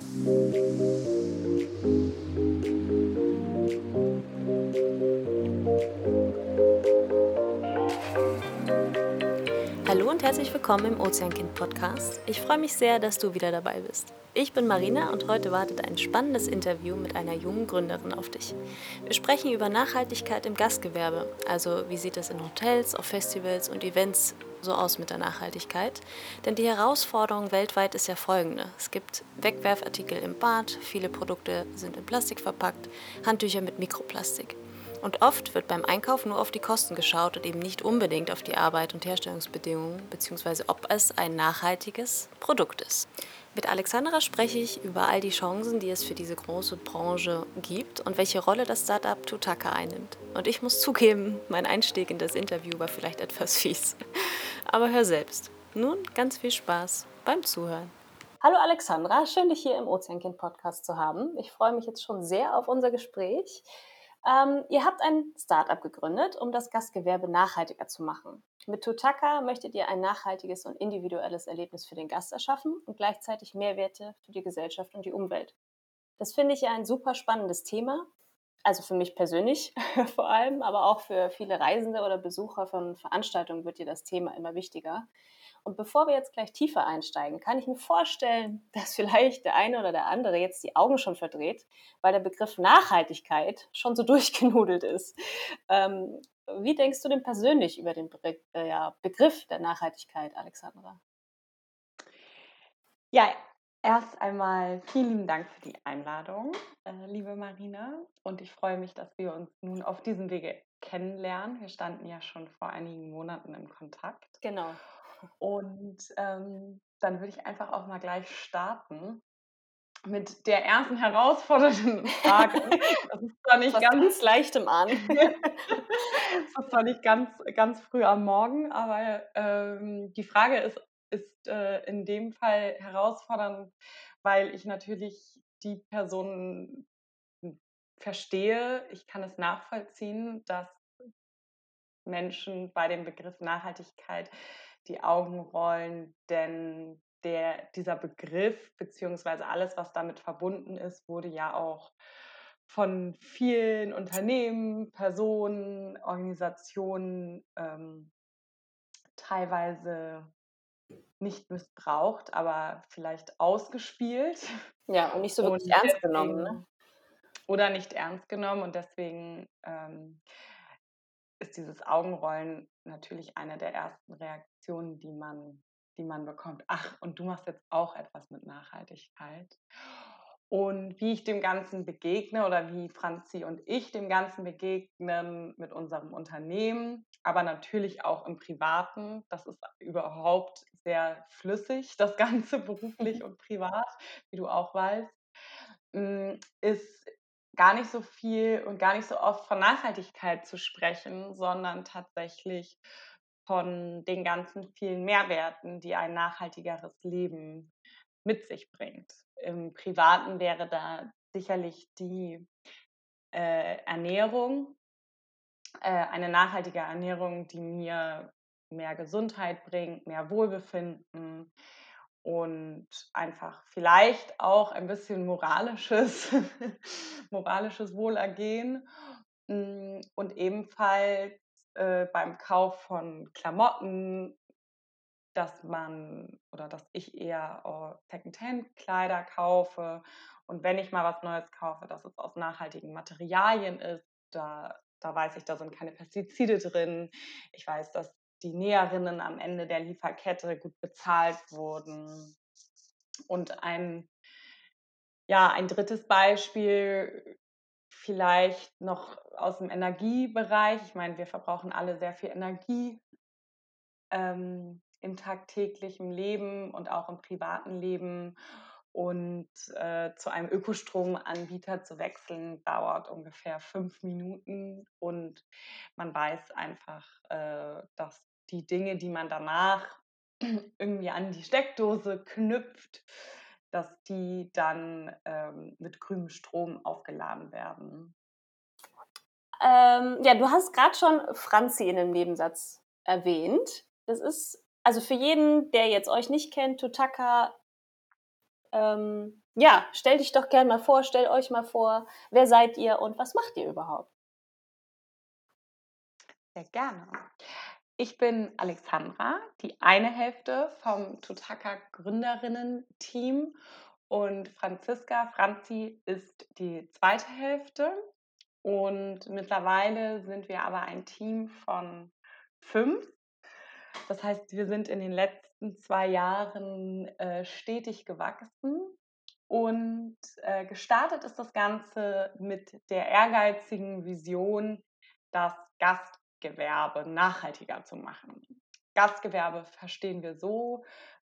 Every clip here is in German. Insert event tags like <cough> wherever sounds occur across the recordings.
thank you und herzlich willkommen im Ozeankind Podcast. Ich freue mich sehr, dass du wieder dabei bist. Ich bin Marina und heute wartet ein spannendes Interview mit einer jungen Gründerin auf dich. Wir sprechen über Nachhaltigkeit im Gastgewerbe, also wie sieht es in Hotels, auf Festivals und Events so aus mit der Nachhaltigkeit. Denn die Herausforderung weltweit ist ja folgende. Es gibt Wegwerfartikel im Bad, viele Produkte sind in Plastik verpackt, Handtücher mit Mikroplastik. Und oft wird beim Einkauf nur auf die Kosten geschaut und eben nicht unbedingt auf die Arbeit und Herstellungsbedingungen, beziehungsweise ob es ein nachhaltiges Produkt ist. Mit Alexandra spreche ich über all die Chancen, die es für diese große Branche gibt und welche Rolle das Startup Tutaka einnimmt. Und ich muss zugeben, mein Einstieg in das Interview war vielleicht etwas fies. Aber hör selbst. Nun ganz viel Spaß beim Zuhören. Hallo Alexandra, schön dich hier im Ozeankind Podcast zu haben. Ich freue mich jetzt schon sehr auf unser Gespräch. Ähm, ihr habt ein Startup gegründet, um das Gastgewerbe nachhaltiger zu machen. Mit Tutaka möchtet ihr ein nachhaltiges und individuelles Erlebnis für den Gast erschaffen und gleichzeitig Mehrwerte für die Gesellschaft und die Umwelt. Das finde ich ja ein super spannendes Thema. Also für mich persönlich <laughs> vor allem, aber auch für viele Reisende oder Besucher von Veranstaltungen wird dir das Thema immer wichtiger. Und bevor wir jetzt gleich tiefer einsteigen, kann ich mir vorstellen, <laughs> dass vielleicht der eine oder der andere jetzt die Augen schon verdreht, weil der Begriff Nachhaltigkeit schon so <laughs> durchgenudelt ist. Ähm, wie denkst du denn persönlich über den Be äh, ja, Begriff der Nachhaltigkeit, Alexandra? Ja, erst einmal vielen lieben Dank für die Einladung, äh, liebe Marina. Und ich freue mich, dass wir uns nun auf diesem Wege kennenlernen. Wir standen ja schon vor einigen Monaten im Kontakt. Genau. Und ähm, dann würde ich einfach auch mal gleich starten mit der ersten herausfordernden Frage. <laughs> Das ist zwar nicht Was ganz leichtem an. <laughs> das ist zwar nicht ganz, ganz früh am Morgen, aber ähm, die Frage ist, ist äh, in dem Fall herausfordernd, weil ich natürlich die Person verstehe, ich kann es nachvollziehen, dass Menschen bei dem Begriff Nachhaltigkeit die Augen rollen, denn der, dieser Begriff beziehungsweise alles, was damit verbunden ist, wurde ja auch von vielen Unternehmen, Personen, Organisationen ähm, teilweise nicht missbraucht, aber vielleicht ausgespielt. Ja, und nicht so wirklich ernst deswegen, genommen. Ne? Oder nicht ernst genommen und deswegen ähm, ist dieses Augenrollen natürlich eine der ersten Reaktionen, die man, die man bekommt. Ach, und du machst jetzt auch etwas mit Nachhaltigkeit. Und wie ich dem Ganzen begegne oder wie Franzi und ich dem Ganzen begegnen mit unserem Unternehmen, aber natürlich auch im Privaten. Das ist überhaupt sehr flüssig, das Ganze <laughs> beruflich <laughs> und privat, wie du auch weißt, hm, ist gar nicht so viel und gar nicht so oft von Nachhaltigkeit zu sprechen, sondern tatsächlich von den ganzen vielen Mehrwerten, die ein nachhaltigeres Leben mit sich bringt. Im Privaten wäre da sicherlich die äh, Ernährung, äh, eine nachhaltige Ernährung, die mir mehr Gesundheit bringt, mehr Wohlbefinden, und einfach vielleicht auch ein bisschen moralisches, <laughs> moralisches Wohlergehen hm, und ebenfalls äh, beim Kauf von Klamotten, dass man oder dass ich eher äh, Secondhand-Kleider kaufe und wenn ich mal was Neues kaufe, dass es aus nachhaltigen Materialien ist. Da, da weiß ich, da sind keine Pestizide drin. Ich weiß, dass die Näherinnen am Ende der Lieferkette gut bezahlt wurden. Und ein, ja, ein drittes Beispiel, vielleicht noch aus dem Energiebereich. Ich meine, wir verbrauchen alle sehr viel Energie ähm, im tagtäglichen Leben und auch im privaten Leben. Und äh, zu einem Ökostromanbieter zu wechseln, dauert ungefähr fünf Minuten. Und man weiß einfach, äh, dass die Dinge, die man danach <clears throat> irgendwie an die Steckdose knüpft, dass die dann ähm, mit grünem Strom aufgeladen werden. Ähm, ja, du hast gerade schon Franzi in dem Nebensatz erwähnt. Das ist, also für jeden, der jetzt euch nicht kennt, Tutaka ähm, ja, stell dich doch gerne mal vor, stell euch mal vor, wer seid ihr und was macht ihr überhaupt? Sehr gerne. Ich bin Alexandra, die eine Hälfte vom Tutaka Gründerinnen-Team und Franziska Franzi ist die zweite Hälfte. Und mittlerweile sind wir aber ein Team von fünf. Das heißt, wir sind in den letzten zwei Jahren äh, stetig gewachsen. Und äh, gestartet ist das Ganze mit der ehrgeizigen Vision, das Gastgewerbe nachhaltiger zu machen. Gastgewerbe verstehen wir so,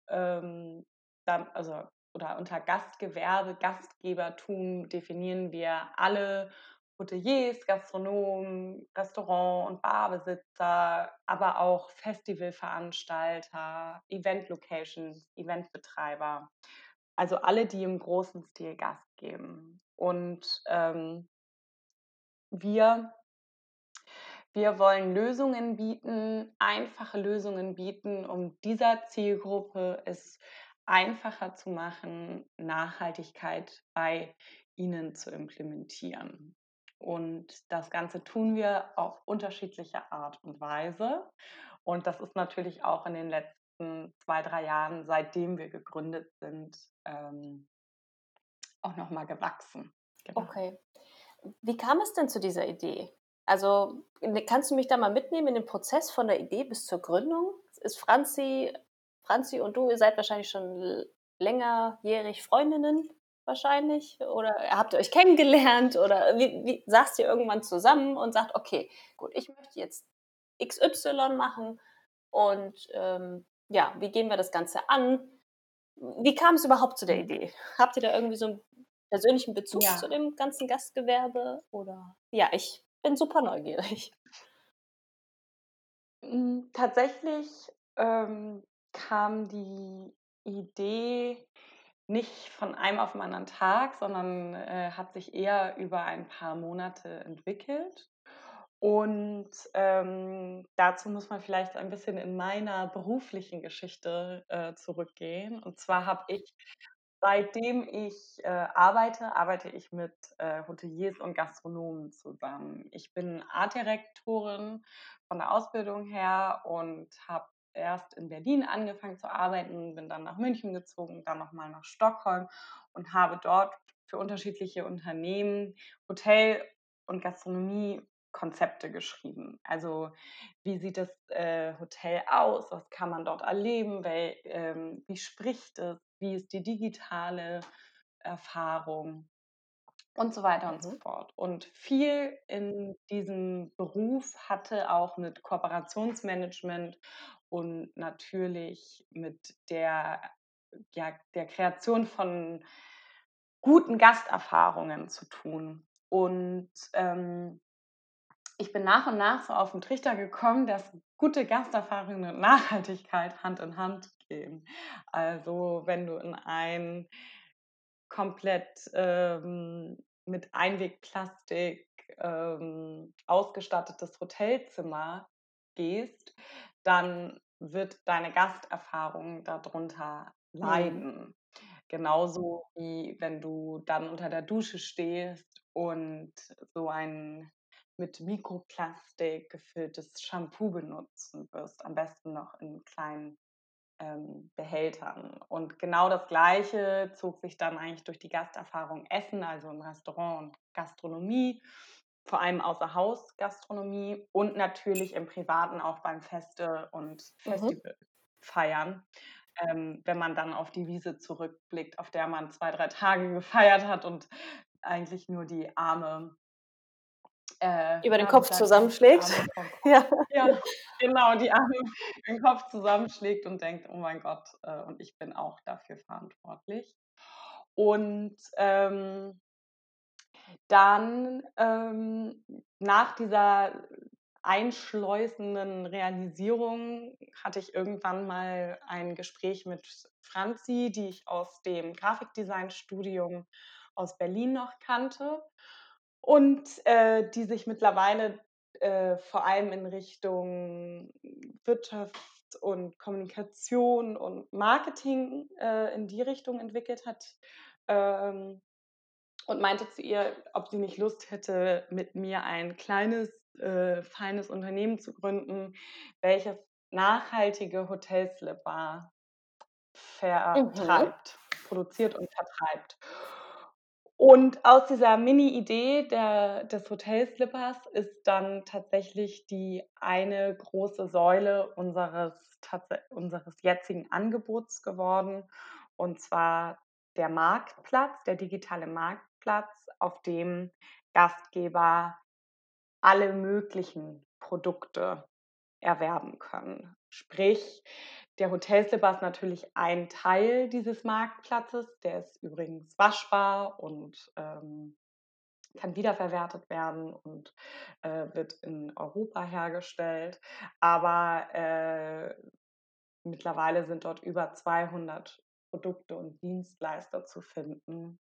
ähm, dann, also oder unter Gastgewerbe, Gastgebertum definieren wir alle Hoteliers, Gastronomen, Restaurant- und Barbesitzer, aber auch Festivalveranstalter, Event-Locations, Eventbetreiber. Also alle, die im großen Stil Gast geben. Und ähm, wir, wir wollen Lösungen bieten, einfache Lösungen bieten, um dieser Zielgruppe es einfacher zu machen, Nachhaltigkeit bei ihnen zu implementieren. Und das Ganze tun wir auf unterschiedliche Art und Weise. Und das ist natürlich auch in den letzten zwei, drei Jahren, seitdem wir gegründet sind, ähm, auch nochmal gewachsen. Genau. Okay. Wie kam es denn zu dieser Idee? Also ne, kannst du mich da mal mitnehmen in den Prozess von der Idee bis zur Gründung? Ist Franzi, Franzi und du, ihr seid wahrscheinlich schon längerjährig Freundinnen wahrscheinlich? Oder habt ihr euch kennengelernt? Oder wie, wie saßt ihr irgendwann zusammen und sagt, okay, gut, ich möchte jetzt XY machen und ähm, ja, wie gehen wir das Ganze an? Wie kam es überhaupt zu der. Idee? Habt ihr da irgendwie so einen persönlichen Bezug ja. zu dem ganzen Gastgewerbe? Oder ja, ich bin super neugierig. Hm, tatsächlich ähm, kam die Idee nicht von einem auf den anderen Tag, sondern äh, hat sich eher über ein paar Monate entwickelt. Und ähm, dazu muss man vielleicht ein bisschen in meiner beruflichen Geschichte äh, zurückgehen. Und zwar habe ich, seitdem ich äh, arbeite, arbeite ich mit äh, Hoteliers und Gastronomen zusammen. Ich bin Artdirektorin von der Ausbildung her und habe erst in Berlin angefangen zu arbeiten, bin dann nach München gezogen, dann nochmal nach Stockholm und habe dort für unterschiedliche Unternehmen Hotel- und Gastronomiekonzepte geschrieben. Also wie sieht das äh, Hotel aus? Was kann man dort erleben? Weil, ähm, wie spricht es? Wie ist die digitale Erfahrung? und so weiter und so fort. Und viel in diesem Beruf hatte auch mit Kooperationsmanagement und natürlich mit der, ja, der Kreation von guten Gasterfahrungen zu tun. Und ähm, ich bin nach und nach so auf den Trichter gekommen, dass gute Gasterfahrungen und Nachhaltigkeit Hand in Hand gehen. Also wenn du in ein komplett ähm, mit Einwegplastik ähm, ausgestattetes Hotelzimmer gehst, dann wird deine Gasterfahrung darunter mhm. leiden. Mhm. Genauso wie wenn du dann unter der Dusche stehst und so ein mit Mikroplastik gefülltes Shampoo benutzen wirst, am besten noch in kleinen ähm, Behältern. Und genau das Gleiche zog sich dann eigentlich durch die Gasterfahrung Essen, also im Restaurant und Gastronomie, vor allem außer Haus Gastronomie und natürlich im Privaten auch beim Feste und Festivalfeiern. Mhm. Ähm, wenn man dann auf die Wiese zurückblickt, auf der man zwei, drei Tage gefeiert hat und eigentlich nur die Arme äh, über den Kopf zusammenschlägt. <laughs> Ja. ja. genau, die Arme <laughs> den Kopf zusammenschlägt und denkt, oh mein Gott, äh, und ich bin auch dafür verantwortlich. Und ähm, dann ähm, nach dieser einschleusenden Realisierung hatte ich irgendwann mal ein Gespräch mit Franzi, die ich aus dem Grafikdesign-Studium aus Berlin noch kannte und äh, die sich mittlerweile äh, vor allem in Richtung Wirtschafts und Kommunikation und Marketing äh, in die Richtung entwickelt hat. Ähm, und meinte zu ihr, ob sie nicht Lust hätte, mit mir ein kleines, äh, feines Unternehmen zu gründen, welches nachhaltige Hotelslipper vertreibt, mhm. produziert und vertreibt. Und aus dieser Mini-Idee des Hotelslippers ist dann tatsächlich die eine große Säule unseres, unseres jetzigen Angebots geworden. Und zwar der Marktplatz, der digitale Marktplatz, auf dem Gastgeber alle möglichen Produkte erwerben können. Sprich, der Hotelslipper ist natürlich ein Teil dieses Marktplatzes. Der ist übrigens waschbar und ähm, kann wiederverwertet werden und äh, wird in Europa hergestellt. Aber äh, mittlerweile sind dort über 200 Produkte und Dienstleister zu finden,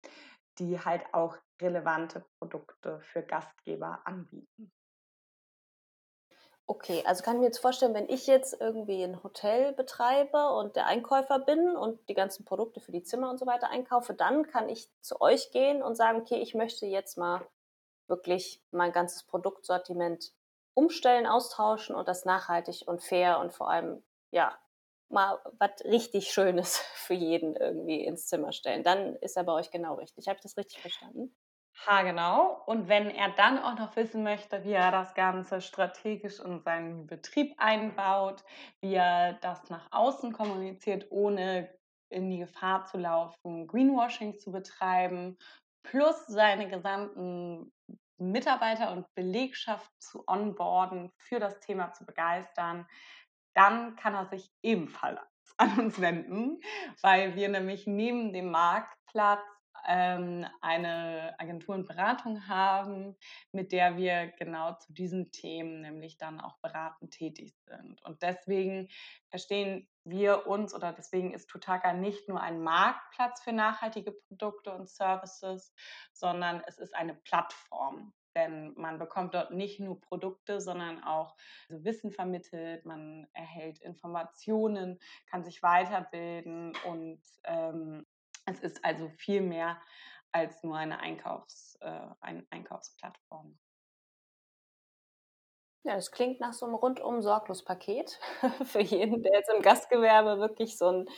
die halt auch relevante Produkte für Gastgeber anbieten. Okay, also kann ich mir jetzt vorstellen, wenn ich jetzt irgendwie ein Hotel betreibe und der Einkäufer bin und die ganzen Produkte für die Zimmer und so weiter einkaufe, dann kann ich zu euch gehen und sagen, okay, ich möchte jetzt mal wirklich mein ganzes Produktsortiment umstellen, austauschen und das nachhaltig und fair und vor allem, ja, mal was richtig Schönes <laughs> für jeden irgendwie ins Zimmer stellen. Dann ist er bei euch genau richtig. Habe ich das richtig verstanden? Ha, genau. Und wenn er dann auch noch wissen möchte, wie er das Ganze strategisch in seinen Betrieb einbaut, wie er das nach außen kommuniziert, ohne in die Gefahr zu laufen, Greenwashing zu betreiben, plus seine gesamten Mitarbeiter und Belegschaft zu onboarden, für das Thema zu begeistern, dann kann er sich ebenfalls <laughs> an uns wenden, weil wir nämlich neben dem Marktplatz ähm, eine Agentur und Beratung haben, mit der wir genau zu diesen Themen nämlich dann auch beratend tätig sind. Und deswegen verstehen wir uns oder deswegen ist Tutaka nicht nur ein Marktplatz für nachhaltige Produkte und Services, sondern es ist eine Plattform. Denn man bekommt dort nicht nur Produkte, sondern auch Wissen vermittelt, man erhält Informationen, kann sich weiterbilden und ähm, es ist also viel mehr als nur eine, Einkaufs, äh, eine Einkaufsplattform. Ja, das klingt nach so einem rundum sorglos Paket <laughs> für jeden, der jetzt im Gastgewerbe wirklich so ein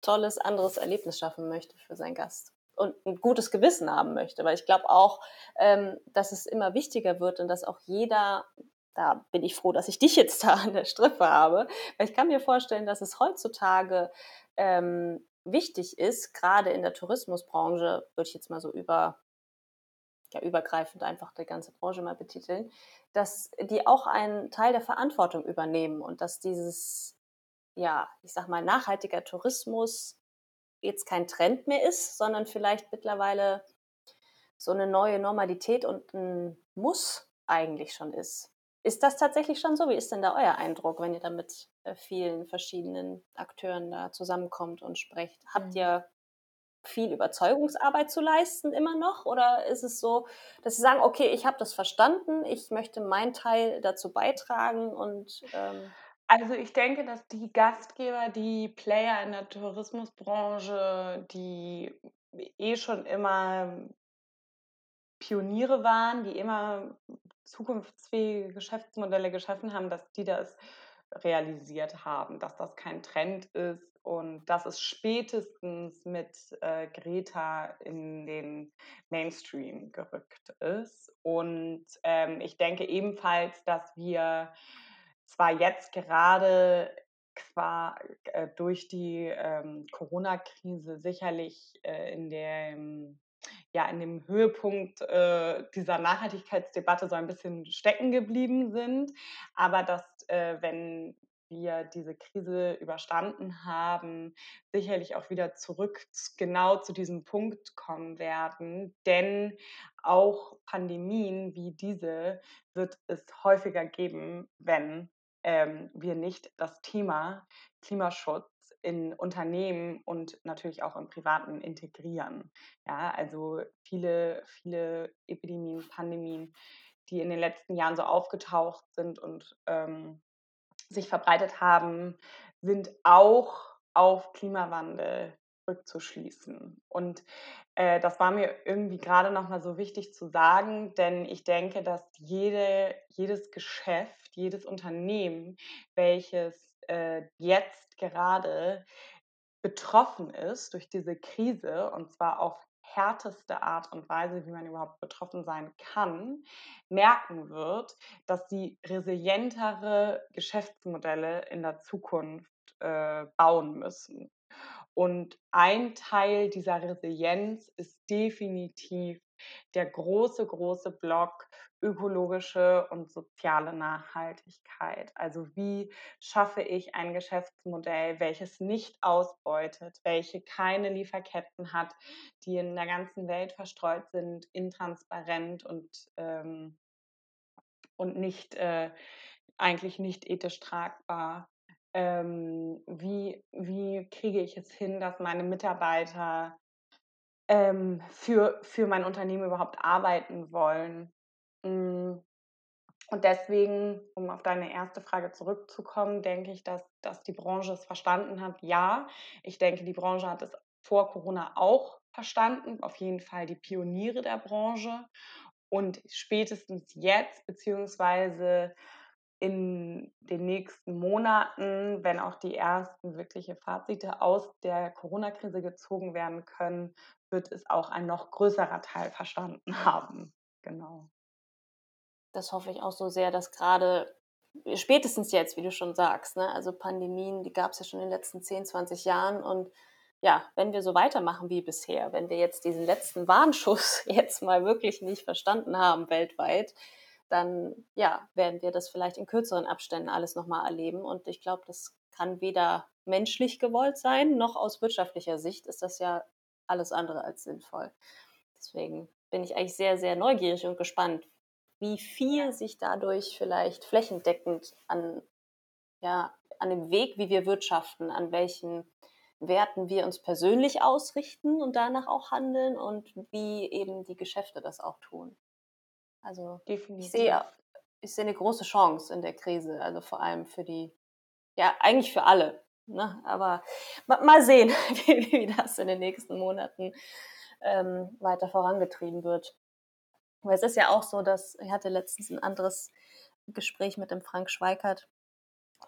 tolles anderes Erlebnis schaffen möchte für seinen Gast und ein gutes Gewissen haben möchte. Weil ich glaube auch, ähm, dass es immer wichtiger wird und dass auch jeder, da bin ich froh, dass ich dich jetzt <laughs> da an der Strippe habe, weil ich kann mir vorstellen, dass es heutzutage ähm, wichtig ist, gerade in der Tourismusbranche, würde ich jetzt mal so über, ja, übergreifend einfach die ganze Branche mal betiteln, dass die auch einen Teil der Verantwortung übernehmen und dass dieses, ja, ich sag mal, nachhaltiger Tourismus jetzt kein Trend mehr ist, sondern vielleicht mittlerweile so eine neue Normalität und ein Muss eigentlich schon ist. Ist das tatsächlich schon so? Wie ist denn da euer Eindruck, wenn ihr da mit äh, vielen verschiedenen Akteuren da zusammenkommt und sprecht? Habt mhm. ihr viel Überzeugungsarbeit zu leisten immer noch? Oder ist es so, dass sie sagen, okay, ich habe das verstanden, ich möchte meinen Teil dazu beitragen und ähm also ich denke, dass die Gastgeber, die Player in der Tourismusbranche, die eh schon immer Pioniere waren, die immer zukunftsfähige Geschäftsmodelle geschaffen haben, dass die das realisiert haben, dass das kein Trend ist und dass es spätestens mit äh, Greta in den Mainstream gerückt ist. Und ähm, ich denke ebenfalls, dass wir zwar jetzt gerade qua, äh, durch die ähm, Corona-Krise sicherlich äh, in dem ja in dem Höhepunkt äh, dieser Nachhaltigkeitsdebatte so ein bisschen stecken geblieben sind, aber dass äh, wenn wir diese Krise überstanden haben, sicherlich auch wieder zurück genau zu diesem Punkt kommen werden. Denn auch Pandemien wie diese wird es häufiger geben, wenn ähm, wir nicht das Thema Klimaschutz in Unternehmen und natürlich auch im Privaten integrieren. Ja, also viele, viele Epidemien, Pandemien, die in den letzten Jahren so aufgetaucht sind und ähm, sich verbreitet haben, sind auch auf Klimawandel rückzuschließen. Und äh, das war mir irgendwie gerade nochmal so wichtig zu sagen, denn ich denke, dass jede, jedes Geschäft, jedes Unternehmen, welches äh, jetzt gerade betroffen ist durch diese Krise, und zwar auf härteste Art und Weise, wie man überhaupt betroffen sein kann, merken wird, dass sie resilientere Geschäftsmodelle in der Zukunft äh, bauen müssen. Und ein Teil dieser Resilienz ist definitiv der große, große Block ökologische und soziale Nachhaltigkeit. Also wie schaffe ich ein Geschäftsmodell, welches nicht ausbeutet, welche keine Lieferketten hat, die in der ganzen Welt verstreut sind, intransparent und, ähm, und nicht äh, eigentlich nicht ethisch tragbar ähm, wie, wie kriege ich es hin, dass meine Mitarbeiter ähm, für, für mein Unternehmen überhaupt arbeiten wollen. Mm. Und deswegen, um auf deine erste Frage zurückzukommen, denke ich, dass, dass die Branche es verstanden hat. Ja, ich denke, die Branche hat es vor Corona auch verstanden, auf jeden Fall die Pioniere der Branche. Und spätestens jetzt, beziehungsweise in den nächsten Monaten, wenn auch die ersten wirkliche Fazite aus der Corona-Krise gezogen werden können, wird es auch ein noch größerer Teil verstanden <laughs> haben. Genau. Das hoffe ich auch so sehr, dass gerade spätestens jetzt, wie du schon sagst, ne, also Pandemien, die gab es ja schon in den letzten 10, 20 Jahren und ja, wenn wir so weitermachen wie bisher, wenn wir jetzt diesen letzten Warnschuss <laughs> jetzt mal wirklich nicht verstanden haben weltweit, dann ja, werden wir das vielleicht in kürzeren Abständen alles nochmal erleben. Und ich glaube, das kann weder menschlich gewollt sein, noch aus wirtschaftlicher Sicht ist das ja alles andere als sinnvoll. Deswegen bin ich eigentlich sehr, sehr neugierig und gespannt, wie viel sich dadurch vielleicht flächendeckend an, ja, an dem Weg, wie wir wirtschaften, an welchen Werten wir uns persönlich ausrichten und danach auch handeln und wie eben die Geschäfte das auch tun. Also Definitiv. ich sehe, ich sehe eine große Chance in der Krise, also vor allem für die, ja, eigentlich für alle. Ne? Aber mal sehen, <laughs> wie, wie das in den nächsten Monaten ähm, weiter vorangetrieben wird. Weil es ist ja auch so, dass ich hatte letztens ein anderes Gespräch mit dem Frank Schweikert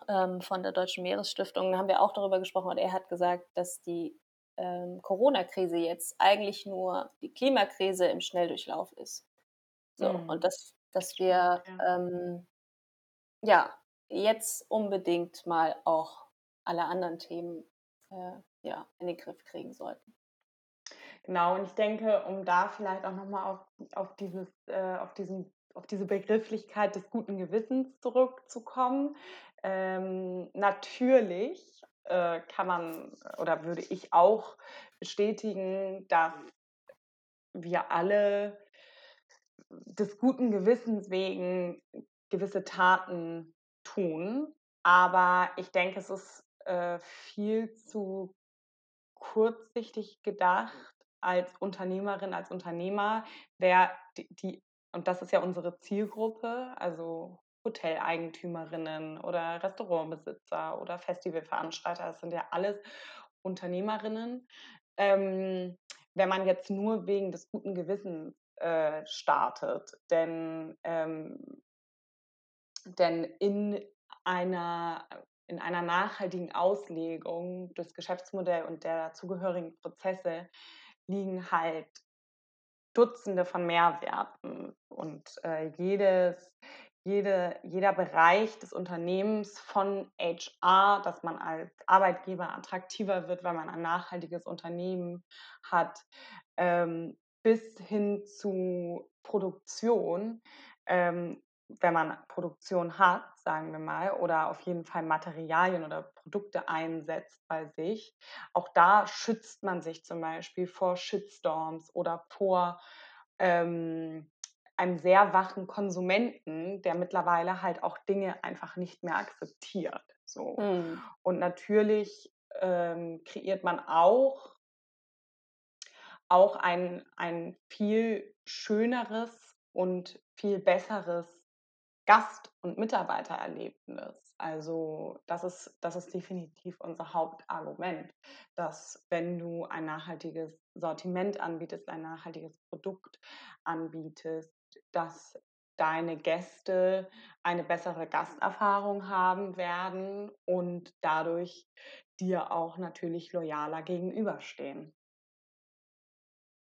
ähm, von der Deutschen Meeresstiftung. Da haben wir auch darüber gesprochen und er hat gesagt, dass die ähm, Corona-Krise jetzt eigentlich nur die Klimakrise im Schnelldurchlauf ist. So, mhm. Und dass, dass wir ja. Ähm, ja, jetzt unbedingt mal auch alle anderen Themen äh, ja, in den Griff kriegen sollten. Genau, und ich denke, um da vielleicht auch nochmal auf, auf, dieses, äh, auf, diesen, auf diese Begrifflichkeit des guten Gewissens zurückzukommen, ähm, natürlich äh, kann man oder würde ich auch bestätigen, dass wir alle des guten Gewissens wegen gewisse Taten tun. Aber ich denke, es ist äh, viel zu kurzsichtig gedacht als Unternehmerin, als Unternehmer, wer die, die, und das ist ja unsere Zielgruppe, also Hoteleigentümerinnen oder Restaurantbesitzer oder Festivalveranstalter, das sind ja alles Unternehmerinnen. Ähm, wenn man jetzt nur wegen des guten Gewissens äh, startet. Denn, ähm, denn in einer in einer nachhaltigen Auslegung des Geschäftsmodells und der dazugehörigen Prozesse liegen halt Dutzende von Mehrwerten. Und äh, jedes, jede, jeder Bereich des Unternehmens von HR, dass man als Arbeitgeber attraktiver wird, weil man ein nachhaltiges Unternehmen hat, ähm, bis hin zu Produktion, ähm, wenn man Produktion hat, sagen wir mal, oder auf jeden Fall Materialien oder Produkte einsetzt bei sich, auch da schützt man sich zum Beispiel vor Shitstorms oder vor ähm, einem sehr wachen Konsumenten, der mittlerweile halt auch Dinge einfach nicht mehr akzeptiert. So. Mhm. Und natürlich ähm, kreiert man auch auch ein, ein viel schöneres und viel besseres Gast- und Mitarbeitererlebnis. Also das ist, das ist definitiv unser Hauptargument, dass wenn du ein nachhaltiges Sortiment anbietest, ein nachhaltiges Produkt anbietest, dass deine Gäste eine bessere Gasterfahrung haben werden und dadurch dir auch natürlich loyaler gegenüberstehen.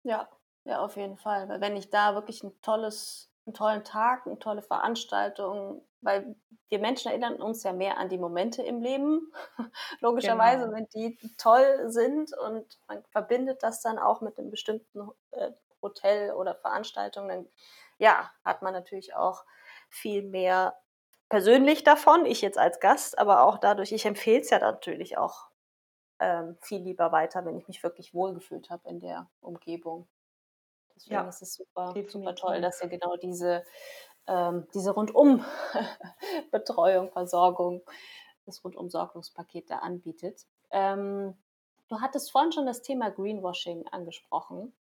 Ja, ja, auf jeden Fall. Wenn ich da wirklich ein tolles, einen tollen Tag, eine tolle Veranstaltung, weil wir Menschen erinnern uns ja mehr an die Momente im Leben, <laughs> logischerweise, genau. wenn die toll sind und man verbindet das dann auch mit einem bestimmten äh, Hotel oder Veranstaltung, dann ja, hat man natürlich auch viel mehr persönlich davon, ich jetzt als Gast, aber auch dadurch, ich empfehle es ja natürlich auch ähm, viel lieber weiter, wenn ich mich wirklich wohlgefühlt habe in der Umgebung. Deswegen ja, ist es super, super toll, dass ihr genau diese, ähm, diese Rundum-Betreuung, <laughs> Versorgung, das Rundum-Sorgungspaket da anbietet. Ähm, du hattest vorhin schon das Thema Greenwashing angesprochen.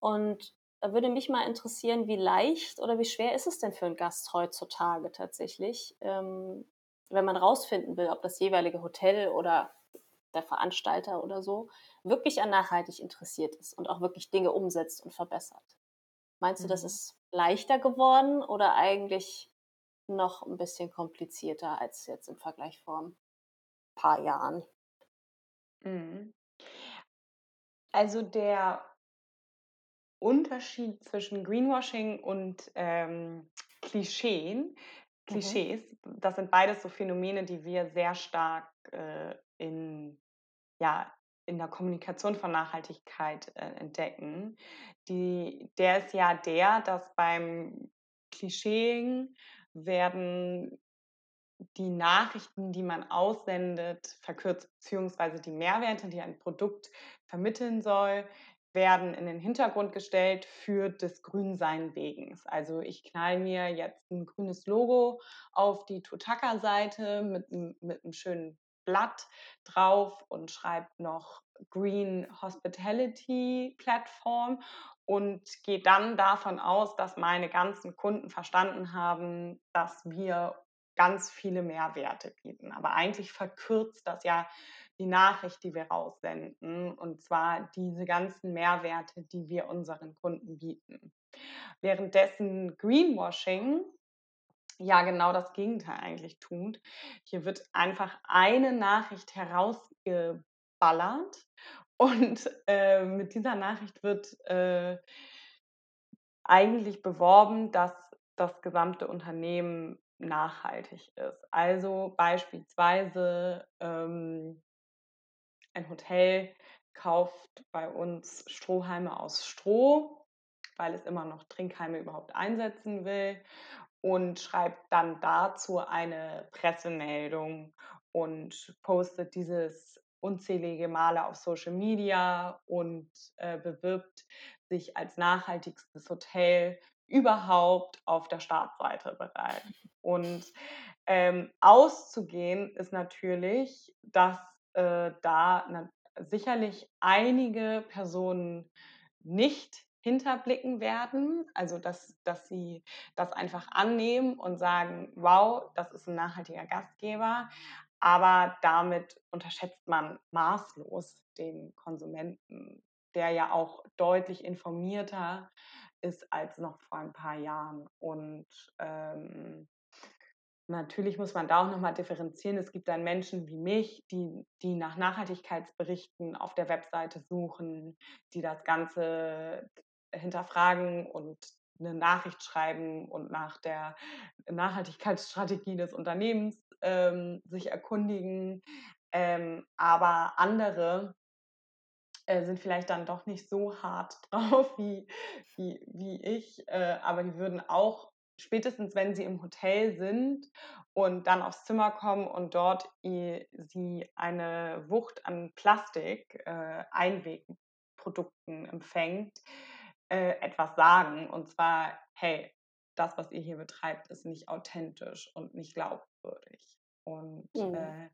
Und da würde mich mal interessieren, wie leicht oder wie schwer ist es denn für einen Gast heutzutage tatsächlich, ähm, wenn man rausfinden will, ob das jeweilige Hotel oder der Veranstalter oder so wirklich an nachhaltig interessiert ist und auch wirklich Dinge umsetzt und verbessert. Meinst du, das mhm. ist leichter geworden oder eigentlich noch ein bisschen komplizierter als jetzt im Vergleich vor ein paar Jahren? Mhm. Also der Unterschied zwischen Greenwashing und ähm, Klischeen. Mhm. Klischees, mhm. das sind beides so Phänomene, die wir sehr stark äh, in, ja, in der Kommunikation von Nachhaltigkeit äh, entdecken. Die, der ist ja der, dass beim Klischeen werden die Nachrichten, die man aussendet, verkürzt, beziehungsweise die Mehrwerte, die ein Produkt vermitteln soll, werden in den Hintergrund gestellt für des Grünsein wegen. Also ich knall mir jetzt ein grünes Logo auf die Totaka-Seite mit, mit einem schönen Blatt drauf und schreibe noch Green Hospitality Plattform und gehe dann davon aus, dass meine ganzen Kunden verstanden haben, dass wir ganz viele Mehrwerte bieten. Aber eigentlich verkürzt das ja die Nachricht, die wir raussenden, und zwar diese ganzen Mehrwerte, die wir unseren Kunden bieten. Währenddessen Greenwashing ja genau das Gegenteil eigentlich tut. Hier wird einfach eine Nachricht herausgeballert und <laughs> äh, mit dieser Nachricht wird äh, eigentlich beworben, dass das gesamte Unternehmen nachhaltig ist. Also beispielsweise ähm, ein Hotel kauft bei uns Strohhalme aus Stroh, weil es immer noch Trinkhalme überhaupt einsetzen will und schreibt dann dazu eine Pressemeldung und postet dieses unzählige Male auf Social Media und äh, bewirbt sich als nachhaltigstes Hotel überhaupt auf der Startseite bereit. Und ähm, auszugehen ist natürlich, dass äh, da na, sicherlich einige Personen nicht hinterblicken werden, also dass, dass sie das einfach annehmen und sagen, wow, das ist ein nachhaltiger Gastgeber, aber damit unterschätzt man maßlos den Konsumenten, der ja auch deutlich informierter ist als noch vor ein paar Jahren. Und ähm, natürlich muss man da auch nochmal differenzieren. Es gibt dann Menschen wie mich, die, die nach Nachhaltigkeitsberichten auf der Webseite suchen, die das Ganze hinterfragen und eine Nachricht schreiben und nach der Nachhaltigkeitsstrategie des Unternehmens ähm, sich erkundigen. Ähm, aber andere äh, sind vielleicht dann doch nicht so hart <laughs> drauf wie, wie, wie ich, äh, aber die würden auch spätestens, wenn sie im Hotel sind und dann aufs Zimmer kommen und dort sie eine Wucht an Plastik, äh, Einwegprodukten empfängt, äh, etwas sagen. Und zwar, hey, das, was ihr hier betreibt, ist nicht authentisch und nicht glaubwürdig. Und mhm. äh,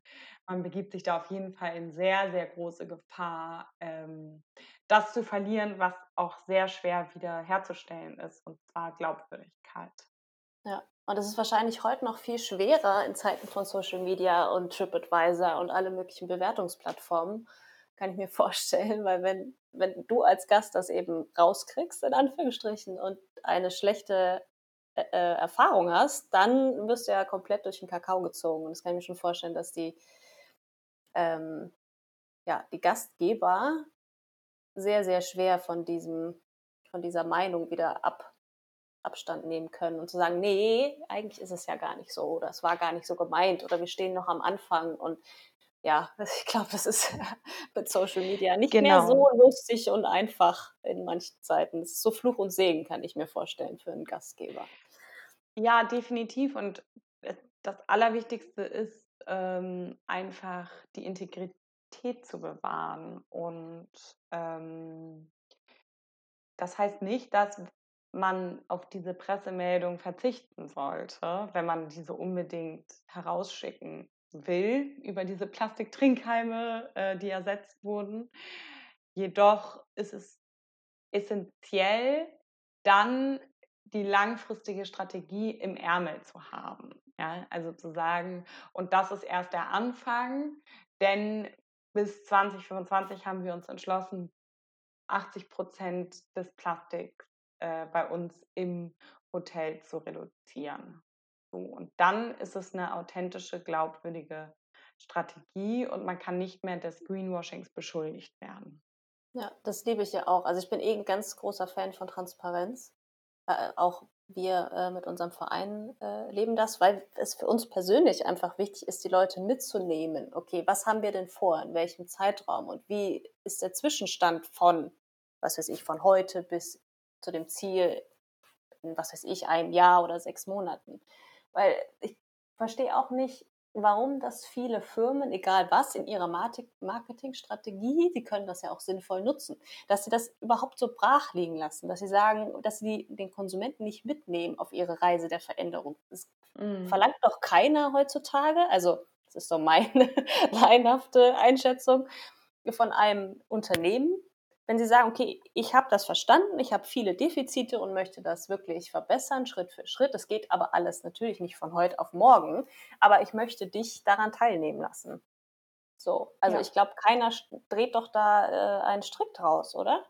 man begibt sich da auf jeden Fall in sehr, sehr große Gefahr, ähm, das zu verlieren, was auch sehr schwer wieder herzustellen ist, und zwar Glaubwürdigkeit. Ja, Und es ist wahrscheinlich heute noch viel schwerer in Zeiten von Social Media und TripAdvisor und alle möglichen Bewertungsplattformen, kann ich mir <laughs> vorstellen, weil wenn, wenn du als Gast das eben rauskriegst, in Anführungsstrichen, und eine schlechte äh, äh, Erfahrung hast, dann wirst du ja komplett durch den Kakao gezogen. Und das kann ich mir schon vorstellen, dass die, ähm, ja, die Gastgeber sehr, sehr schwer von diesem, von dieser Meinung wieder ab, Abstand nehmen können und zu sagen, nee, eigentlich ist es ja gar nicht so oder es war gar nicht so gemeint oder wir stehen noch am Anfang und ja, ich glaube, das ist <laughs> mit Social Media nicht genau. mehr so lustig und einfach in manchen Zeiten. Es ist so Fluch und Segen, kann ich mir vorstellen, für einen Gastgeber. Ja, definitiv. Und das Allerwichtigste ist ähm, einfach die Integrität zu bewahren. Und ähm, das heißt nicht, dass man auf diese Pressemeldung verzichten sollte, wenn man diese unbedingt herausschicken will über diese Plastiktrinkhalme, äh, die ersetzt wurden. Jedoch ist es essentiell, dann die langfristige Strategie im Ärmel zu haben. Ja, also zu sagen, und das ist erst der Anfang, denn bis 2025 haben wir uns entschlossen, 80 Prozent des Plastiks äh, bei uns im Hotel zu reduzieren. So, und dann ist es eine authentische, glaubwürdige Strategie und man kann nicht mehr des Greenwashings beschuldigt werden. Ja, das liebe ich ja auch. Also ich bin eh ein ganz großer Fan von Transparenz. Äh, auch wir äh, mit unserem Verein äh, leben das, weil es für uns persönlich einfach wichtig ist, die Leute mitzunehmen. Okay, was haben wir denn vor, in welchem Zeitraum und wie ist der Zwischenstand von, was weiß ich, von heute bis zu dem Ziel in, was weiß ich, einem Jahr oder sechs Monaten. Weil ich verstehe auch nicht, warum das viele Firmen, egal was, in ihrer Marketingstrategie, die können das ja auch sinnvoll nutzen, dass sie das überhaupt so brach liegen lassen, dass sie sagen, dass sie den Konsumenten nicht mitnehmen auf ihre Reise der Veränderung. Das mm. verlangt doch keiner heutzutage, also das ist so meine <laughs> laienhafte Einschätzung von einem Unternehmen, wenn Sie sagen, okay, ich habe das verstanden, ich habe viele Defizite und möchte das wirklich verbessern, Schritt für Schritt. Es geht aber alles natürlich nicht von heute auf morgen, aber ich möchte dich daran teilnehmen lassen. So, also ja. ich glaube, keiner dreht doch da äh, einen Strick draus, oder?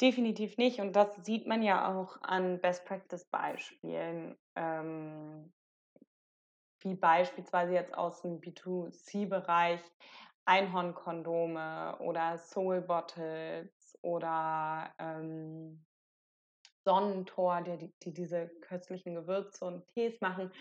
Definitiv nicht. Und das sieht man ja auch an Best Practice Beispielen. Ähm, wie beispielsweise jetzt aus dem B2C-Bereich Einhornkondome oder Soul Bottles oder ähm, Sonnentor, die, die diese köstlichen Gewürze und Tees machen.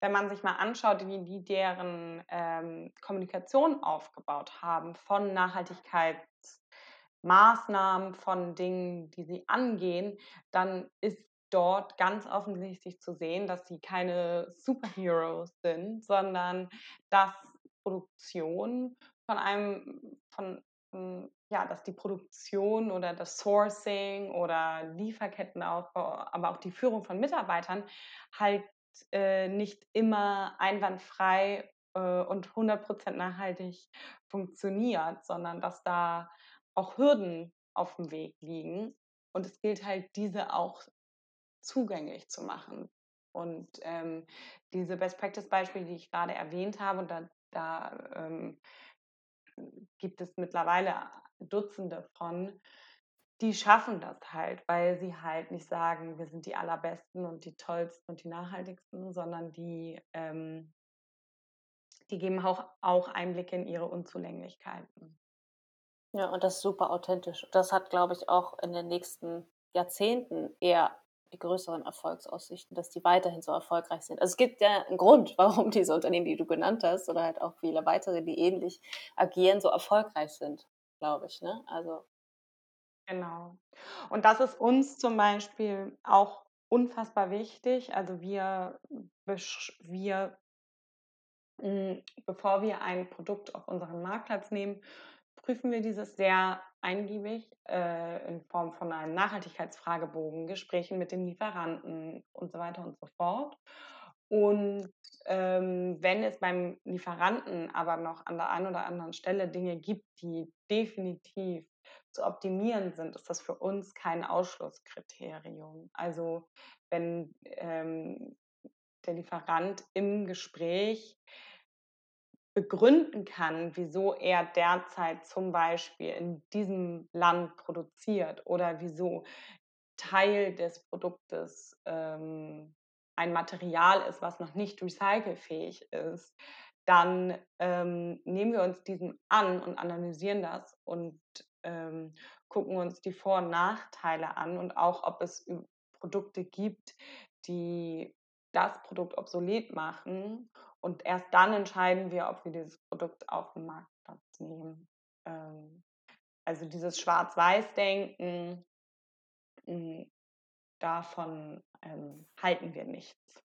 Wenn man sich mal anschaut, wie die deren ähm, Kommunikation aufgebaut haben von Nachhaltigkeitsmaßnahmen, von Dingen, die sie angehen, dann ist dort ganz offensichtlich zu sehen, dass sie keine Superheroes sind, sondern dass Produktion von einem, von, ja, dass die Produktion oder das Sourcing oder Lieferkettenaufbau, aber auch die Führung von Mitarbeitern halt äh, nicht immer einwandfrei äh, und 100% nachhaltig funktioniert, sondern dass da auch Hürden auf dem Weg liegen. Und es gilt halt, diese auch zugänglich zu machen. Und ähm, diese Best-Practice-Beispiele, die ich gerade erwähnt habe, und da, da ähm, gibt es mittlerweile Dutzende von, die schaffen das halt, weil sie halt nicht sagen, wir sind die allerbesten und die tollsten und die nachhaltigsten, sondern die, ähm, die geben auch, auch Einblicke in ihre Unzulänglichkeiten. Ja, und das ist super authentisch. Das hat, glaube ich, auch in den nächsten Jahrzehnten eher die größeren Erfolgsaussichten, dass die weiterhin so erfolgreich sind. Also es gibt ja einen Grund, warum <laughs> diese Unternehmen, die du genannt hast, oder halt auch viele weitere, die ähnlich agieren, so erfolgreich sind, glaube ich. Ne? Also genau. Und das ist uns zum Beispiel auch unfassbar wichtig. Also wir, wir hm, bevor wir ein Produkt auf unseren Marktplatz nehmen, prüfen wir dieses sehr eingiebig äh, in Form von einem Nachhaltigkeitsfragebogen, Gesprächen mit den Lieferanten und so weiter und so fort. Und ähm, wenn es beim Lieferanten aber noch an der einen oder anderen Stelle Dinge gibt, die definitiv zu optimieren sind, ist das für uns kein Ausschlusskriterium. Also wenn ähm, der Lieferant im Gespräch begründen kann, wieso er derzeit zum Beispiel in diesem Land produziert oder wieso Teil des Produktes ähm, ein Material ist, was noch nicht recycelfähig ist, dann ähm, nehmen wir uns diesen an und analysieren das und ähm, gucken uns die Vor- und Nachteile an und auch, ob es Produkte gibt, die das Produkt obsolet machen. Und erst dann entscheiden wir, ob wir dieses Produkt auf den Marktplatz nehmen. Ähm, also dieses Schwarz-Weiß-Denken, hm, davon ähm, halten wir nichts.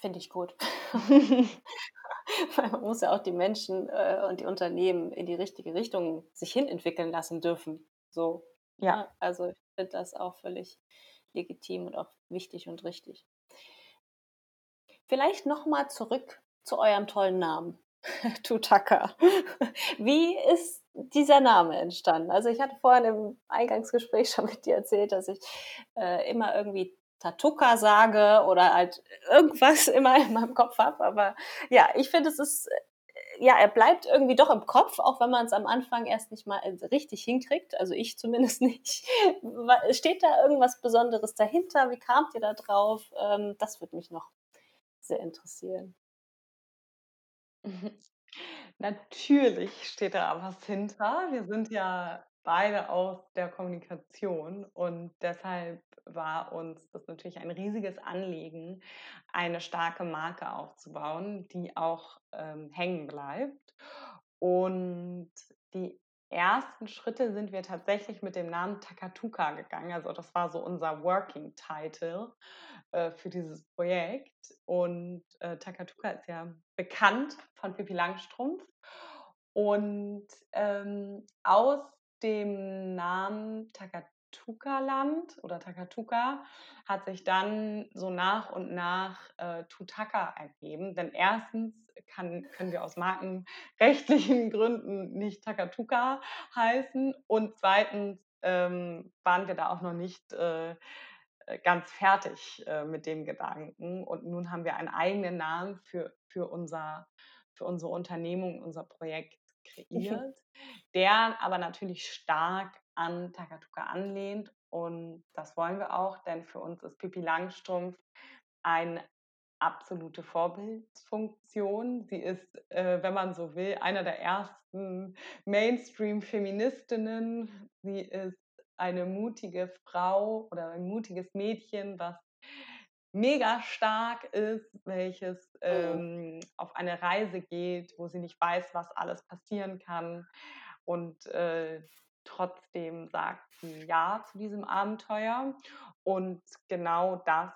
Finde ich gut. Weil man muss ja auch die Menschen äh, und die Unternehmen in die richtige Richtung sich hin entwickeln lassen dürfen. So. Ja. Ne? Also ich finde das auch völlig legitim und auch wichtig und richtig. Vielleicht nochmal zurück zu eurem tollen Namen. <laughs> Tutaka. <laughs> Wie ist dieser Name entstanden? Also ich hatte vorhin im Eingangsgespräch schon mit dir erzählt, dass ich äh, immer irgendwie Tatuka sage oder halt irgendwas <laughs> immer in meinem Kopf habe. Aber ja, ich finde, es ist, ja, er bleibt irgendwie doch im Kopf, auch wenn man es am Anfang erst nicht mal richtig hinkriegt. Also ich zumindest nicht. Steht da irgendwas Besonderes dahinter? Wie kamt ihr da drauf? Ähm, das würde mich noch sehr interessieren. <laughs> Natürlich steht da was hinter. Wir sind ja beide aus der Kommunikation und deshalb war uns das natürlich ein riesiges Anliegen, eine starke Marke aufzubauen, die auch ähm, hängen bleibt. Und die ersten Schritte sind wir tatsächlich mit dem Namen Takatuka gegangen. Also das war so unser Working Title äh, für dieses Projekt. Und äh, Takatuka ist ja bekannt von Pippi Langstrumpf. Und ähm, aus dem Namen Takatuka-Land oder Takatuka hat sich dann so nach und nach äh, Tutaka ergeben. Denn erstens kann, können wir aus markenrechtlichen <laughs> Gründen nicht Takatuka heißen und zweitens ähm, waren wir da auch noch nicht äh, ganz fertig äh, mit dem Gedanken. Und nun haben wir einen eigenen Namen für, für, unser, für unsere Unternehmung, unser Projekt kreiert, der aber natürlich stark an Takatuka anlehnt. Und das wollen wir auch, denn für uns ist Pippi Langstrumpf eine absolute Vorbildfunktion. Sie ist, äh, wenn man so will, einer der ersten Mainstream-Feministinnen. Sie ist eine mutige Frau oder ein mutiges Mädchen, was mega stark ist, welches oh. ähm, auf eine Reise geht, wo sie nicht weiß, was alles passieren kann. Und äh, trotzdem sagt sie Ja zu diesem Abenteuer. Und genau das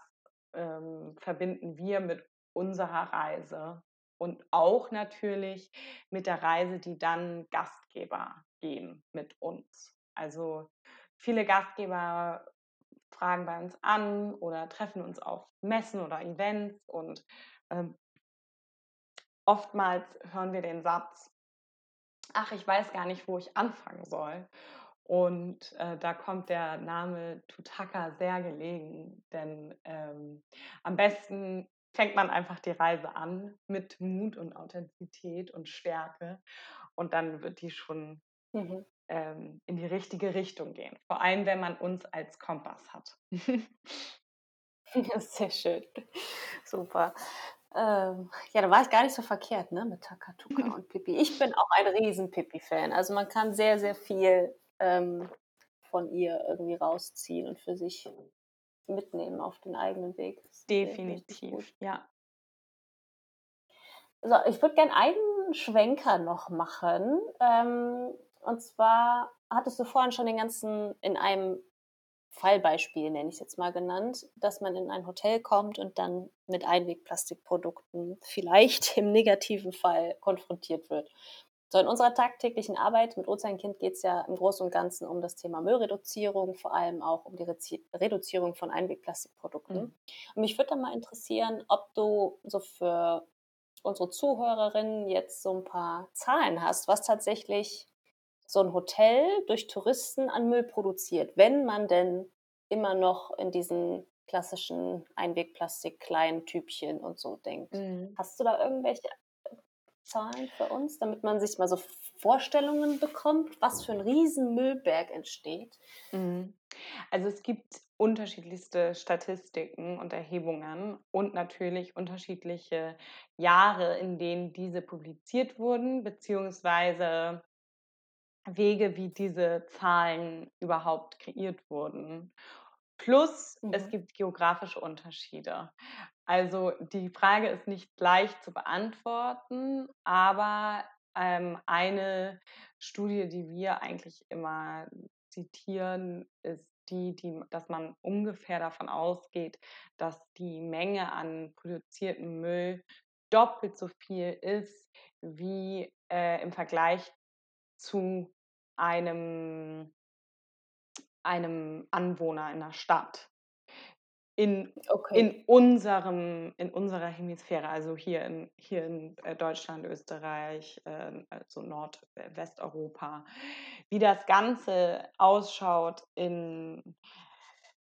ähm, verbinden wir mit unserer Reise und auch natürlich mit der Reise, die dann Gastgeber gehen mit uns. Also viele Gastgeber fragen bei uns an oder treffen uns auf Messen oder Events und ähm, oftmals hören wir den Satz, ach, ich weiß gar nicht, wo ich anfangen soll. Und äh, da kommt der Name Tutaka sehr gelegen, denn ähm, am besten fängt man einfach die Reise an mit Mut und Authentizität und Stärke und dann wird die schon mhm. ähm, in die richtige Richtung gehen. Vor allem, wenn man uns als Kompass hat. <laughs> <laughs> sehr schön. Super. Ähm, ja, da war es gar nicht so verkehrt, ne, mit Takatuka <laughs> und Pippi. Ich bin auch ein riesen Pippi-Fan. Also man kann sehr, sehr viel ähm, von ihr irgendwie rausziehen und für sich mitnehmen auf den eigenen Weg. Definitiv, ja. So, ich würde gerne einen Schwenker noch machen. Ähm, und zwar hattest du vorhin schon den ganzen in einem Fallbeispiel, nenne ich es jetzt mal genannt, dass man in ein Hotel kommt und dann mit Einwegplastikprodukten vielleicht <laughs> im negativen Fall konfrontiert wird. So, in unserer tagtäglichen Arbeit mit Ozeankind geht es ja im Großen und Ganzen um das Thema Müllreduzierung, vor allem auch um die Rezi Reduzierung von Einwegplastikprodukten. Mhm. Und mich würde da mal interessieren, ob du so für unsere Zuhörerinnen jetzt so ein paar Zahlen hast, was tatsächlich so ein Hotel durch Touristen an Müll produziert, wenn man denn immer noch in diesen klassischen Einwegplastik, kleinen Tübchen und so denkt. Mhm. Hast du da irgendwelche Zahlen für uns, damit man sich mal so Vorstellungen bekommt, was für ein riesen Müllberg entsteht? Mhm. Also es gibt unterschiedlichste Statistiken und Erhebungen und natürlich unterschiedliche Jahre, in denen diese publiziert wurden, beziehungsweise Wege, wie diese Zahlen überhaupt kreiert wurden. Plus, mhm. es gibt geografische Unterschiede. Also die Frage ist nicht leicht zu beantworten, aber ähm, eine Studie, die wir eigentlich immer zitieren, ist die, die, dass man ungefähr davon ausgeht, dass die Menge an produziertem Müll doppelt so viel ist wie äh, im Vergleich zu einem, einem Anwohner in der Stadt. In, okay. in, unserem, in unserer Hemisphäre, also hier in, hier in äh, Deutschland, Österreich, äh, also Nordwesteuropa, wie das Ganze ausschaut in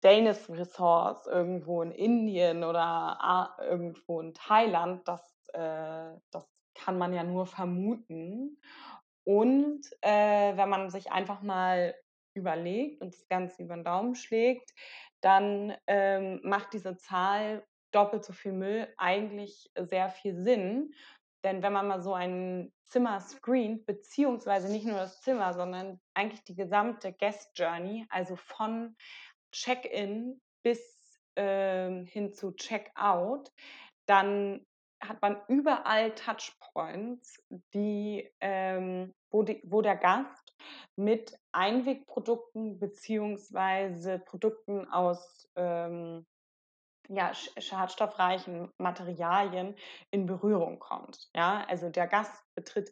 Danish Resorts irgendwo in Indien oder irgendwo in Thailand, das, äh, das kann man ja nur vermuten. Und äh, wenn man sich einfach mal überlegt und das Ganze über den Daumen schlägt, dann ähm, macht diese Zahl doppelt so viel Müll eigentlich sehr viel Sinn. Denn wenn man mal so ein Zimmer screent, beziehungsweise nicht nur das Zimmer, sondern eigentlich die gesamte Guest Journey, also von Check-in bis äh, hin zu Check-out, dann hat man überall Touchpoints, die, ähm, wo, die, wo der Gast mit Einwegprodukten beziehungsweise Produkten aus ähm, ja, schadstoffreichen Materialien in Berührung kommt. Ja, also der Gast betritt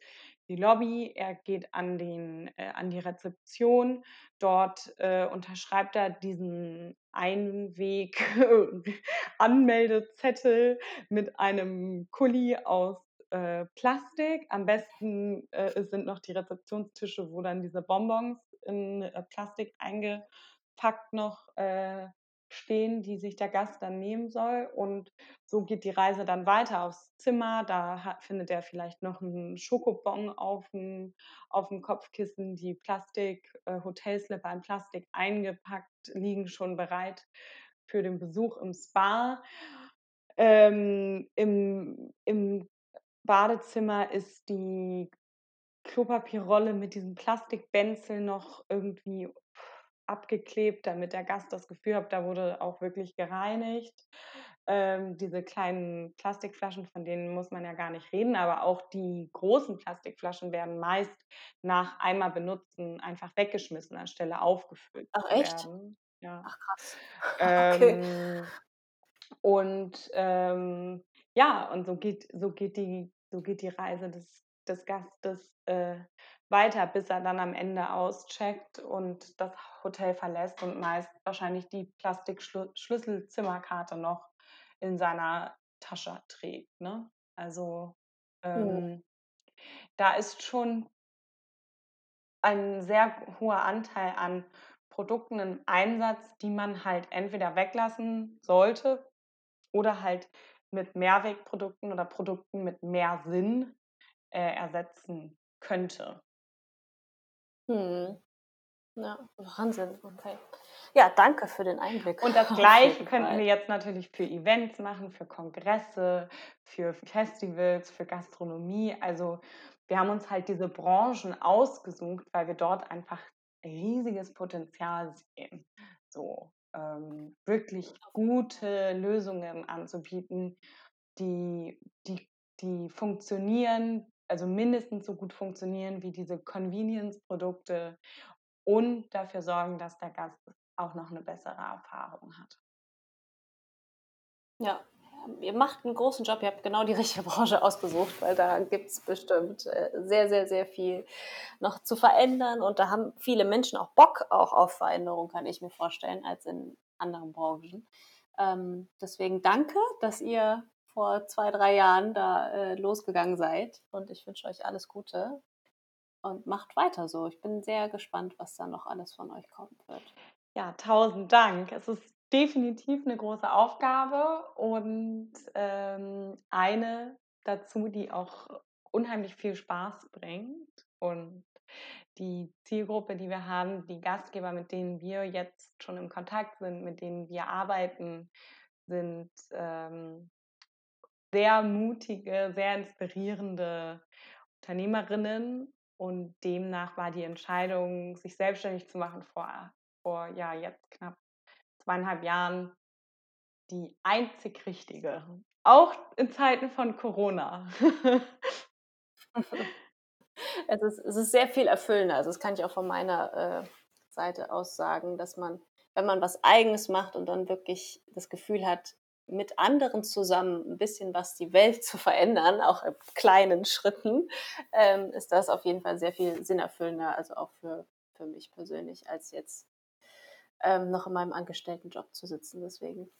die Lobby, er geht an, den, äh, an die Rezeption, dort äh, unterschreibt er diesen Einweg-Anmeldezettel <laughs> mit einem Kuli aus äh, Plastik. Am besten äh, sind noch die Rezeptionstische, wo dann diese Bonbons in äh, Plastik eingepackt noch äh, stehen, die sich der Gast dann nehmen soll. Und so geht die Reise dann weiter aufs Zimmer. Da hat, findet er vielleicht noch einen Schokobon auf dem, auf dem Kopfkissen. Die Plastik, äh, Hotelslipper in Plastik eingepackt, liegen schon bereit für den Besuch im Spa. Ähm, im, Im Badezimmer ist die Klopapierrolle mit diesem Plastikbenzel noch irgendwie abgeklebt, damit der Gast das Gefühl hat, da wurde auch wirklich gereinigt. Ähm, diese kleinen Plastikflaschen, von denen muss man ja gar nicht reden, aber auch die großen Plastikflaschen werden meist nach einmal benutzen einfach weggeschmissen, anstelle aufgefüllt Ach, echt? werden. Ja. Ach krass. <laughs> okay. Ähm, und ähm, ja, und so geht, so geht die, so geht die Reise des, des Gastes äh, weiter, bis er dann am Ende auscheckt und das Hotel verlässt und meist wahrscheinlich die Plastikschlüsselzimmerkarte noch in seiner Tasche trägt. Ne? Also ähm, mhm. da ist schon ein sehr hoher Anteil an Produkten im Einsatz, die man halt entweder weglassen sollte oder halt mit Mehrwegprodukten oder Produkten mit mehr Sinn äh, ersetzen könnte. Hm. Ja, Wahnsinn, okay. Ja, danke für den Einblick. Und das <laughs> Gleiche könnten wir jetzt natürlich für Events machen, für Kongresse, für Festivals, für Gastronomie. Also wir haben uns halt diese Branchen ausgesucht, weil wir dort einfach riesiges Potenzial sehen. So ähm, wirklich gute Lösungen anzubieten, die, die, die funktionieren, also mindestens so gut funktionieren wie diese Convenience-Produkte und dafür sorgen, dass der Gast auch noch eine bessere Erfahrung hat. Ja, ihr macht einen großen Job, ihr habt genau die <laughs> richtige Branche ausgesucht, weil da gibt es bestimmt äh, sehr, sehr, sehr viel noch zu verändern und da haben viele Menschen auch Bock auch auf Veränderung, kann ich mir vorstellen, als in anderen Branchen. Ähm, deswegen danke, dass ihr vor zwei, drei Jahren da äh, losgegangen seid. Und ich wünsche euch alles Gute und macht weiter so. Ich bin sehr gespannt, was da noch alles von euch kommen wird. Ja, tausend Dank. Es ist definitiv eine große Aufgabe und ähm, eine dazu, die auch unheimlich viel Spaß bringt. Und die Zielgruppe, die wir haben, die Gastgeber, mit denen wir jetzt schon im Kontakt sind, mit denen wir arbeiten, sind ähm, sehr mutige, sehr inspirierende Unternehmerinnen. Und demnach war die Entscheidung, sich selbstständig zu machen vor, vor ja, jetzt knapp zweieinhalb Jahren die einzig richtige. Auch in Zeiten von Corona. <laughs> es, ist, es ist sehr viel erfüllender. Also das kann ich auch von meiner äh, Seite aus sagen, dass man, wenn man was Eigenes macht und dann wirklich das Gefühl hat, mit anderen zusammen ein bisschen was die Welt <laughs> zu verändern, auch in kleinen Schritten, ähm, ist das auf jeden Fall sehr viel sinnerfüllender, also auch für, für mich persönlich, als jetzt ähm, noch in meinem Angestelltenjob zu sitzen. Deswegen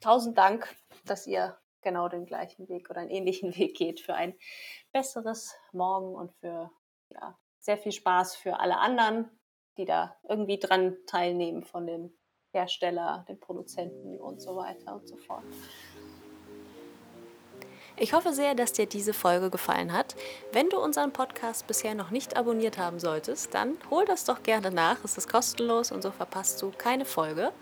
tausend Dank, dass ihr genau den gleichen Weg oder einen ähnlichen <laughs> Weg geht für ein besseres Morgen und für ja, sehr viel Spaß für alle anderen, die da irgendwie dran teilnehmen von dem Hersteller, den Produzenten und so weiter und so fort. Ich hoffe sehr, dass dir diese Folge gefallen hat. Wenn du unseren Podcast bisher noch nicht abonniert haben solltest, dann hol das doch gerne nach. Es ist kostenlos und so verpasst du keine Folge.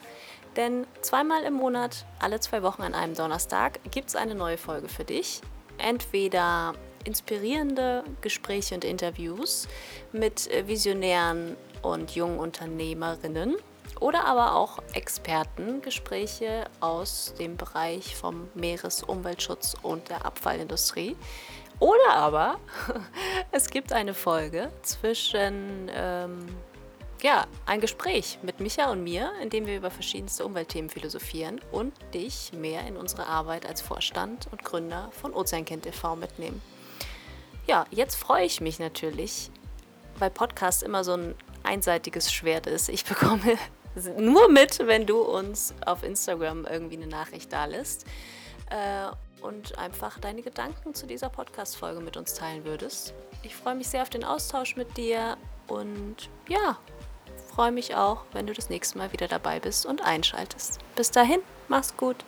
Denn zweimal im Monat, alle zwei Wochen an einem Donnerstag, gibt es eine neue Folge für dich. Entweder inspirierende Gespräche und Interviews mit Visionären und jungen Unternehmerinnen oder aber auch Expertengespräche aus dem Bereich vom Meeresumweltschutz und der Abfallindustrie. Oder aber <laughs> es gibt eine Folge zwischen, ähm, ja, ein Gespräch mit Micha und mir, in dem wir über verschiedenste Umweltthemen philosophieren und dich mehr in unsere Arbeit als Vorstand und Gründer von Ozeankind TV mitnehmen. Ja, jetzt freue ich mich natürlich, weil Podcast immer so ein einseitiges Schwert ist. Ich <laughs> bekomme nur mit, wenn du uns auf Instagram irgendwie eine Nachricht da lässt äh, und einfach deine Gedanken zu dieser Podcast-Folge mit uns teilen würdest. Ich freue mich sehr auf den Austausch mit dir und ja, freue mich auch, wenn du das nächste Mal wieder dabei bist und einschaltest. Bis dahin, mach's gut.